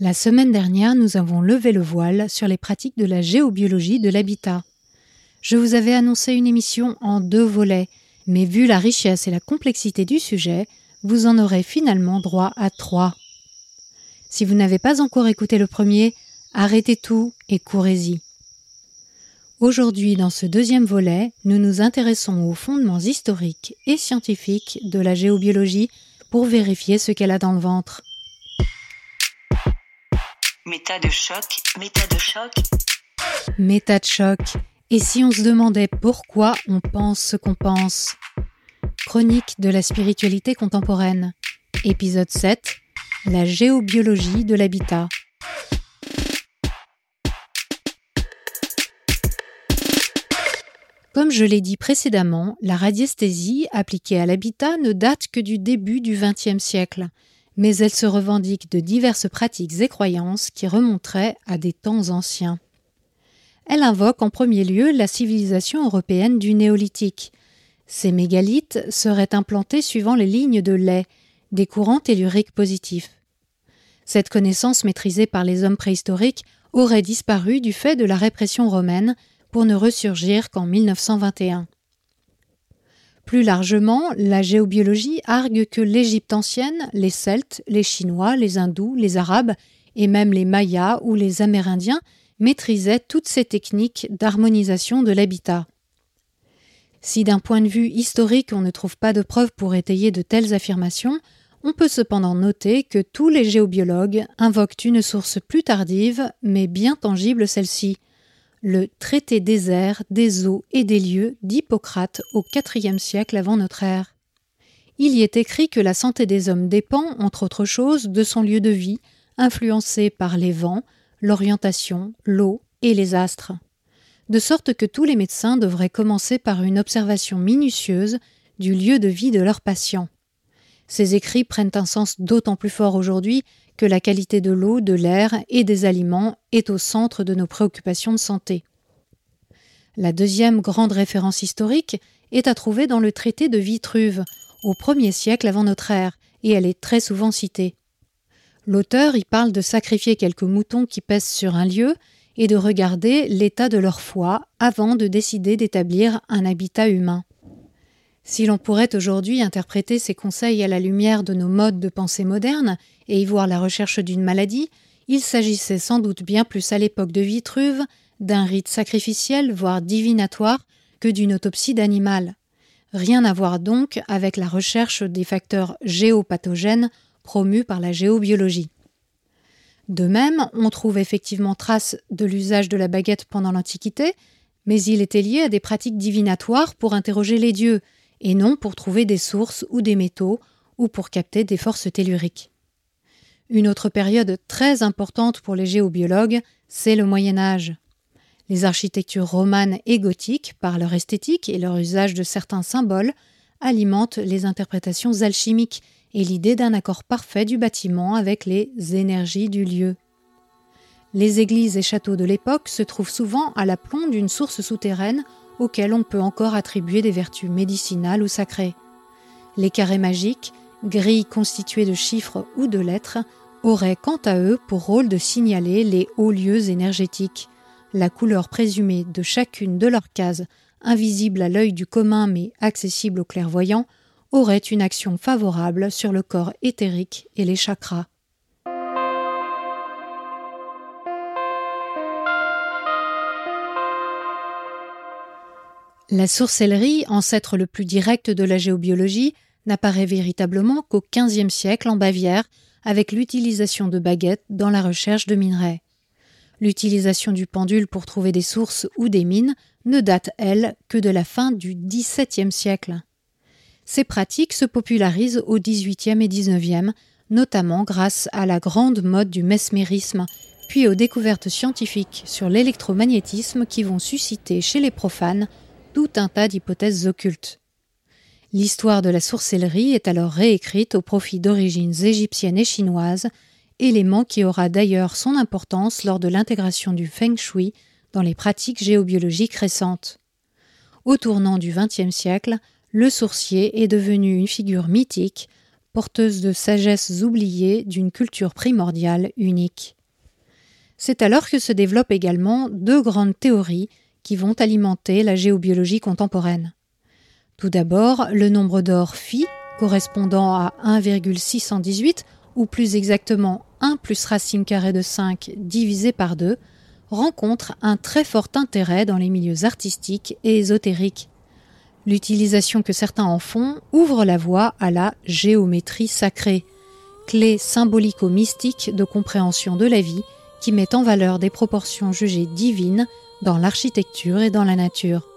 La semaine dernière, nous avons levé le voile sur les pratiques de la géobiologie de l'habitat. Je vous avais annoncé une émission en deux volets, mais vu la richesse et la complexité du sujet, vous en aurez finalement droit à trois. Si vous n'avez pas encore écouté le premier, arrêtez tout et courez-y. Aujourd'hui, dans ce deuxième volet, nous nous intéressons aux fondements historiques et scientifiques de la géobiologie pour vérifier ce qu'elle a dans le ventre. Méta de choc, méta de choc. Méta de choc. Et si on se demandait pourquoi on pense ce qu'on pense? Chronique de la spiritualité contemporaine. Épisode 7. La géobiologie de l'habitat. Comme je l'ai dit précédemment, la radiesthésie appliquée à l'habitat ne date que du début du XXe siècle mais elle se revendique de diverses pratiques et croyances qui remonteraient à des temps anciens. Elle invoque en premier lieu la civilisation européenne du néolithique. Ces mégalithes seraient implantés suivant les lignes de lait, des courants telluriques positifs. Cette connaissance maîtrisée par les hommes préhistoriques aurait disparu du fait de la répression romaine pour ne ressurgir qu'en 1921. Plus largement, la géobiologie argue que l'Égypte ancienne, les Celtes, les Chinois, les Hindous, les Arabes et même les Mayas ou les Amérindiens maîtrisaient toutes ces techniques d'harmonisation de l'habitat. Si d'un point de vue historique on ne trouve pas de preuves pour étayer de telles affirmations, on peut cependant noter que tous les géobiologues invoquent une source plus tardive, mais bien tangible celle-ci, le traité des airs, des eaux et des lieux d'Hippocrate au IVe siècle avant notre ère. Il y est écrit que la santé des hommes dépend, entre autres choses, de son lieu de vie, influencé par les vents, l'orientation, l'eau et les astres. De sorte que tous les médecins devraient commencer par une observation minutieuse du lieu de vie de leurs patients. Ces écrits prennent un sens d'autant plus fort aujourd'hui que la qualité de l'eau, de l'air et des aliments est au centre de nos préoccupations de santé. La deuxième grande référence historique est à trouver dans le traité de Vitruve, au premier siècle avant notre ère, et elle est très souvent citée. L'auteur y parle de sacrifier quelques moutons qui pèsent sur un lieu et de regarder l'état de leur foi avant de décider d'établir un habitat humain. Si l'on pourrait aujourd'hui interpréter ces conseils à la lumière de nos modes de pensée modernes et y voir la recherche d'une maladie, il s'agissait sans doute bien plus à l'époque de Vitruve d'un rite sacrificiel, voire divinatoire, que d'une autopsie d'animal. Rien à voir donc avec la recherche des facteurs géopathogènes promus par la géobiologie. De même, on trouve effectivement trace de l'usage de la baguette pendant l'Antiquité, mais il était lié à des pratiques divinatoires pour interroger les dieux, et non pour trouver des sources ou des métaux ou pour capter des forces telluriques. Une autre période très importante pour les géobiologues, c'est le Moyen Âge. Les architectures romanes et gothiques, par leur esthétique et leur usage de certains symboles, alimentent les interprétations alchimiques et l'idée d'un accord parfait du bâtiment avec les énergies du lieu. Les églises et châteaux de l'époque se trouvent souvent à la plomb d'une source souterraine auxquels on peut encore attribuer des vertus médicinales ou sacrées. Les carrés magiques, grilles constituées de chiffres ou de lettres, auraient quant à eux pour rôle de signaler les hauts lieux énergétiques. La couleur présumée de chacune de leurs cases, invisible à l'œil du commun mais accessible aux clairvoyants, aurait une action favorable sur le corps éthérique et les chakras. La sourcellerie, ancêtre le plus direct de la géobiologie, n'apparaît véritablement qu'au XVe siècle en Bavière, avec l'utilisation de baguettes dans la recherche de minerais. L'utilisation du pendule pour trouver des sources ou des mines ne date, elle, que de la fin du XVIIe siècle. Ces pratiques se popularisent au XVIIIe et XIXe, notamment grâce à la grande mode du mesmérisme, puis aux découvertes scientifiques sur l'électromagnétisme qui vont susciter chez les profanes tout un tas d'hypothèses occultes. L'histoire de la sourcellerie est alors réécrite au profit d'origines égyptiennes et chinoises, élément qui aura d'ailleurs son importance lors de l'intégration du feng shui dans les pratiques géobiologiques récentes. Au tournant du XXe siècle, le sourcier est devenu une figure mythique, porteuses de sagesses oubliées d'une culture primordiale unique. C'est alors que se développent également deux grandes théories qui vont alimenter la géobiologie contemporaine. Tout d'abord, le nombre d'or phi, correspondant à 1,618, ou plus exactement 1 plus racine carrée de 5 divisé par 2, rencontre un très fort intérêt dans les milieux artistiques et ésotériques. L'utilisation que certains en font ouvre la voie à la géométrie sacrée, clé symbolico-mystique de compréhension de la vie qui met en valeur des proportions jugées divines dans l'architecture et dans la nature.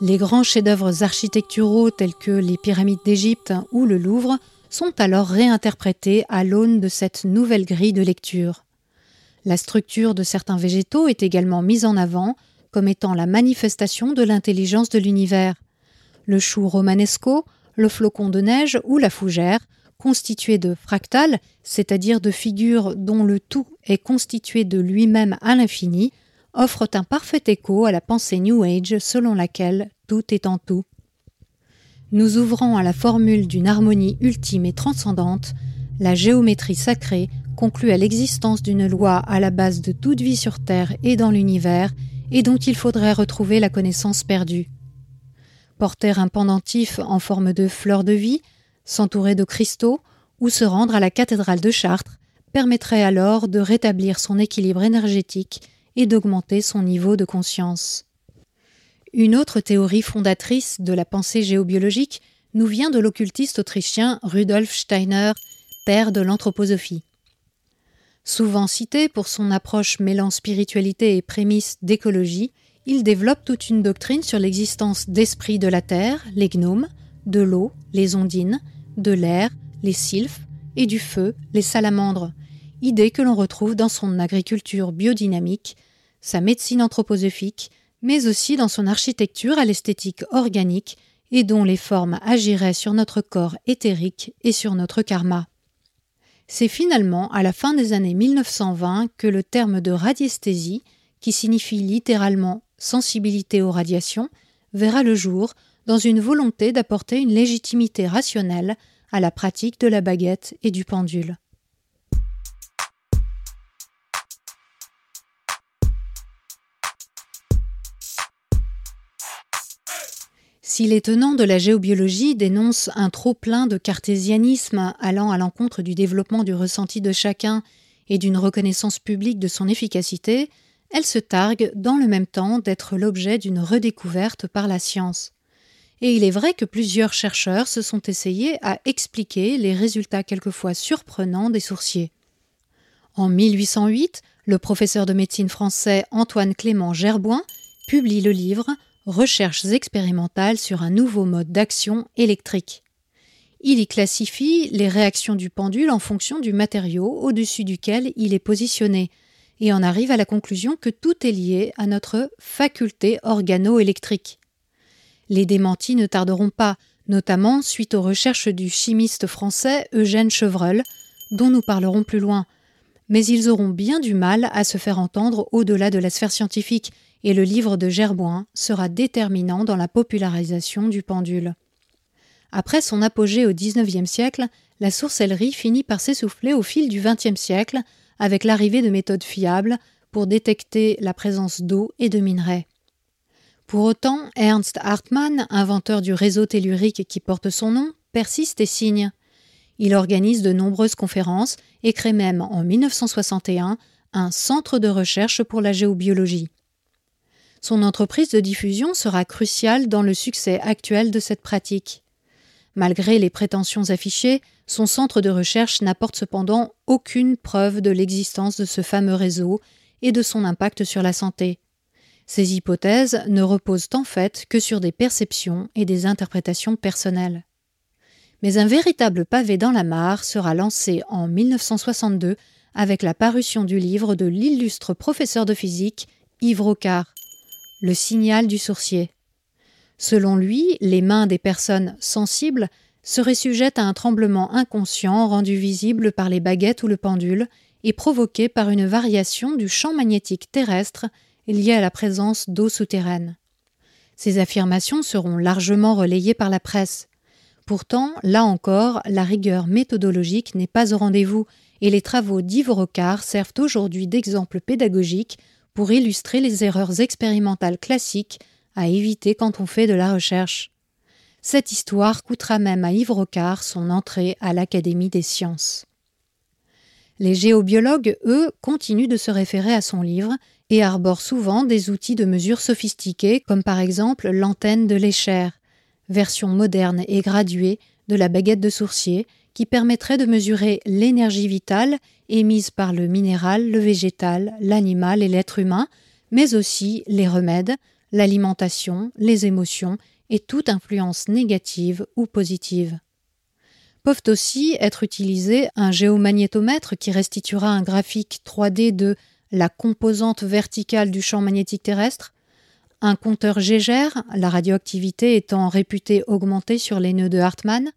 Les grands chefs-d'œuvre architecturaux tels que les pyramides d'Égypte ou le Louvre sont alors réinterprétés à l'aune de cette nouvelle grille de lecture. La structure de certains végétaux est également mise en avant comme étant la manifestation de l'intelligence de l'univers. Le chou romanesco, le flocon de neige ou la fougère, constitués de fractales, c'est-à-dire de figures dont le tout est constitué de lui-même à l'infini, offrent un parfait écho à la pensée New Age selon laquelle tout est en tout. Nous ouvrons à la formule d'une harmonie ultime et transcendante, la géométrie sacrée conclut à l'existence d'une loi à la base de toute vie sur Terre et dans l'univers, et dont il faudrait retrouver la connaissance perdue. Porter un pendentif en forme de fleur de vie, s'entourer de cristaux, ou se rendre à la cathédrale de Chartres permettrait alors de rétablir son équilibre énergétique et d'augmenter son niveau de conscience. Une autre théorie fondatrice de la pensée géobiologique nous vient de l'occultiste autrichien Rudolf Steiner, père de l'anthroposophie. Souvent cité pour son approche mêlant spiritualité et prémices d'écologie, il développe toute une doctrine sur l'existence d'esprits de la terre, les gnomes, de l'eau, les ondines, de l'air, les sylphes, et du feu, les salamandres, idée que l'on retrouve dans son agriculture biodynamique, sa médecine anthroposophique, mais aussi dans son architecture à l'esthétique organique et dont les formes agiraient sur notre corps éthérique et sur notre karma. C'est finalement à la fin des années 1920 que le terme de radiesthésie, qui signifie littéralement sensibilité aux radiations, verra le jour dans une volonté d'apporter une légitimité rationnelle à la pratique de la baguette et du pendule. Si les tenants de la géobiologie dénoncent un trop-plein de cartésianisme allant à l'encontre du développement du ressenti de chacun et d'une reconnaissance publique de son efficacité, elle se targue dans le même temps d'être l'objet d'une redécouverte par la science. Et il est vrai que plusieurs chercheurs se sont essayés à expliquer les résultats quelquefois surprenants des sourciers. En 1808, le professeur de médecine français Antoine Clément Gerboin publie le livre Recherches expérimentales sur un nouveau mode d'action électrique. Il y classifie les réactions du pendule en fonction du matériau au-dessus duquel il est positionné, et en arrive à la conclusion que tout est lié à notre faculté organo-électrique. Les démentis ne tarderont pas, notamment suite aux recherches du chimiste français Eugène Chevreul, dont nous parlerons plus loin. Mais ils auront bien du mal à se faire entendre au-delà de la sphère scientifique, et le livre de Gerboin sera déterminant dans la popularisation du pendule. Après son apogée au XIXe siècle, la sorcellerie finit par s'essouffler au fil du XXe siècle avec l'arrivée de méthodes fiables pour détecter la présence d'eau et de minerais. Pour autant, Ernst Hartmann, inventeur du réseau tellurique qui porte son nom, persiste et signe. Il organise de nombreuses conférences et crée même en 1961 un centre de recherche pour la géobiologie. Son entreprise de diffusion sera cruciale dans le succès actuel de cette pratique. Malgré les prétentions affichées, son centre de recherche n'apporte cependant aucune preuve de l'existence de ce fameux réseau et de son impact sur la santé. Ces hypothèses ne reposent en fait que sur des perceptions et des interprétations personnelles. Mais un véritable pavé dans la mare sera lancé en 1962 avec la parution du livre de l'illustre professeur de physique Yves Rocard, le signal du sourcier. Selon lui, les mains des personnes sensibles seraient sujettes à un tremblement inconscient rendu visible par les baguettes ou le pendule et provoqué par une variation du champ magnétique terrestre lié à la présence d'eau souterraine. Ces affirmations seront largement relayées par la presse. Pourtant, là encore, la rigueur méthodologique n'est pas au rendez-vous et les travaux d'Yves Rocard servent aujourd'hui d'exemple pédagogique pour illustrer les erreurs expérimentales classiques à éviter quand on fait de la recherche. Cette histoire coûtera même à Yves Rocard son entrée à l'Académie des sciences. Les géobiologues, eux, continuent de se référer à son livre et arborent souvent des outils de mesure sophistiqués comme par exemple l'antenne de l'échelle, version moderne et graduée de la baguette de sourcier qui permettrait de mesurer l'énergie vitale émise par le minéral, le végétal, l'animal et l'être humain, mais aussi les remèdes, l'alimentation, les émotions et toute influence négative ou positive. Peuvent aussi être utilisés un géomagnétomètre qui restituera un graphique 3D de la composante verticale du champ magnétique terrestre, un compteur Gégère, la radioactivité étant réputée augmentée sur les nœuds de Hartmann,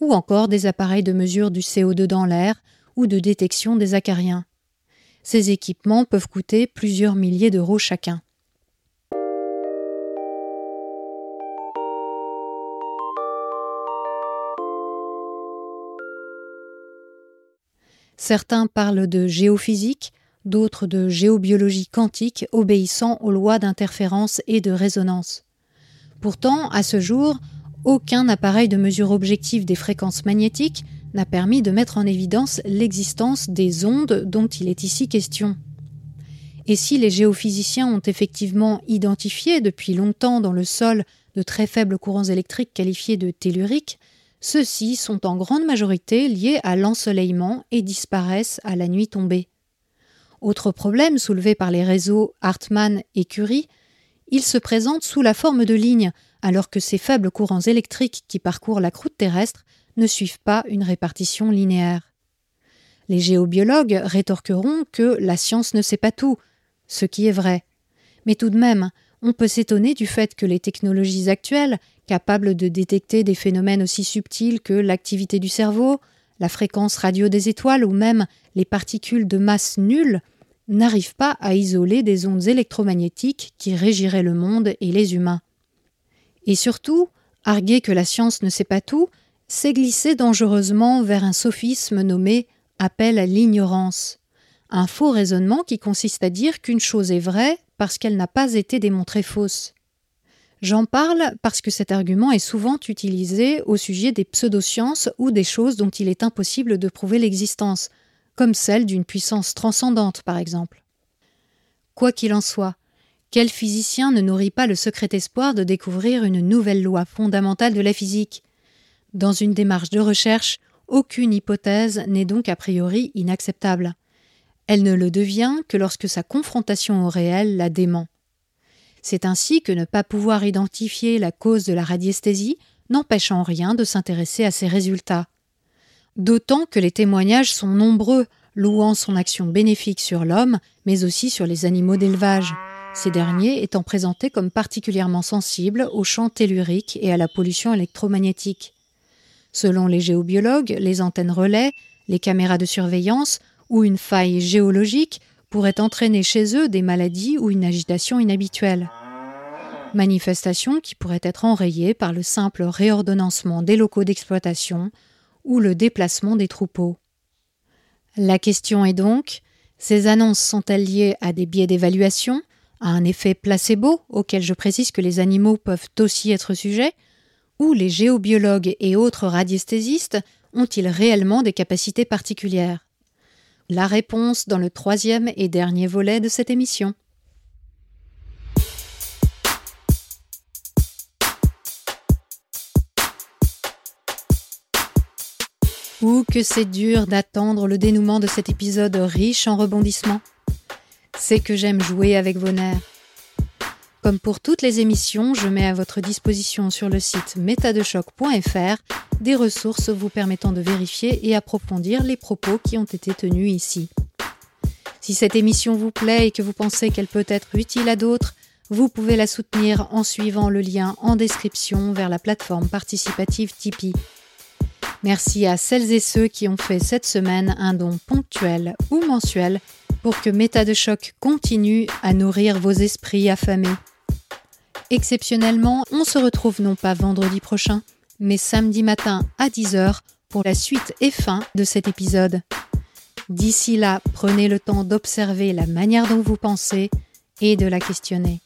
ou encore des appareils de mesure du CO2 dans l'air ou de détection des acariens. Ces équipements peuvent coûter plusieurs milliers d'euros chacun. Certains parlent de géophysique, d'autres de géobiologie quantique obéissant aux lois d'interférence et de résonance. Pourtant, à ce jour, aucun appareil de mesure objective des fréquences magnétiques n'a permis de mettre en évidence l'existence des ondes dont il est ici question. Et si les géophysiciens ont effectivement identifié depuis longtemps dans le sol de très faibles courants électriques qualifiés de telluriques, ceux-ci sont en grande majorité liés à l'ensoleillement et disparaissent à la nuit tombée. Autre problème soulevé par les réseaux Hartmann et Curie, ils se présentent sous la forme de lignes, alors que ces faibles courants électriques qui parcourent la croûte terrestre ne suivent pas une répartition linéaire. Les géobiologues rétorqueront que la science ne sait pas tout, ce qui est vrai. Mais tout de même, on peut s'étonner du fait que les technologies actuelles, capables de détecter des phénomènes aussi subtils que l'activité du cerveau, la fréquence radio des étoiles ou même les particules de masse nulle, n'arrivent pas à isoler des ondes électromagnétiques qui régiraient le monde et les humains. Et surtout, arguer que la science ne sait pas tout, c'est glisser dangereusement vers un sophisme nommé appel à l'ignorance, un faux raisonnement qui consiste à dire qu'une chose est vraie parce qu'elle n'a pas été démontrée fausse. J'en parle parce que cet argument est souvent utilisé au sujet des pseudosciences ou des choses dont il est impossible de prouver l'existence, comme celle d'une puissance transcendante par exemple. Quoi qu'il en soit, quel physicien ne nourrit pas le secret espoir de découvrir une nouvelle loi fondamentale de la physique? Dans une démarche de recherche, aucune hypothèse n'est donc a priori inacceptable. Elle ne le devient que lorsque sa confrontation au réel la dément. C'est ainsi que ne pas pouvoir identifier la cause de la radiesthésie n'empêche en rien de s'intéresser à ses résultats d'autant que les témoignages sont nombreux, louant son action bénéfique sur l'homme, mais aussi sur les animaux d'élevage, ces derniers étant présentés comme particulièrement sensibles aux champs telluriques et à la pollution électromagnétique. Selon les géobiologues, les antennes relais, les caméras de surveillance ou une faille géologique pourraient entraîner chez eux des maladies ou une agitation inhabituelle. Manifestations qui pourraient être enrayées par le simple réordonnancement des locaux d'exploitation ou le déplacement des troupeaux. La question est donc ces annonces sont-elles liées à des biais d'évaluation, à un effet placebo auquel je précise que les animaux peuvent aussi être sujets, ou les géobiologues et autres radiesthésistes ont-ils réellement des capacités particulières? La réponse dans le troisième et dernier volet de cette émission. Ou que c'est dur d'attendre le dénouement de cet épisode riche en rebondissements. C'est que j'aime jouer avec vos nerfs. Comme pour toutes les émissions, je mets à votre disposition sur le site métadechoc.fr des ressources vous permettant de vérifier et approfondir les propos qui ont été tenus ici. Si cette émission vous plaît et que vous pensez qu'elle peut être utile à d'autres, vous pouvez la soutenir en suivant le lien en description vers la plateforme participative Tipeee. Merci à celles et ceux qui ont fait cette semaine un don ponctuel ou mensuel pour que Méta de choc continue à nourrir vos esprits affamés. Exceptionnellement, on se retrouve non pas vendredi prochain, mais samedi matin à 10h pour la suite et fin de cet épisode. D'ici là, prenez le temps d'observer la manière dont vous pensez et de la questionner.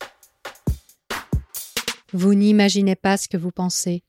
Vous n'imaginez pas ce que vous pensez.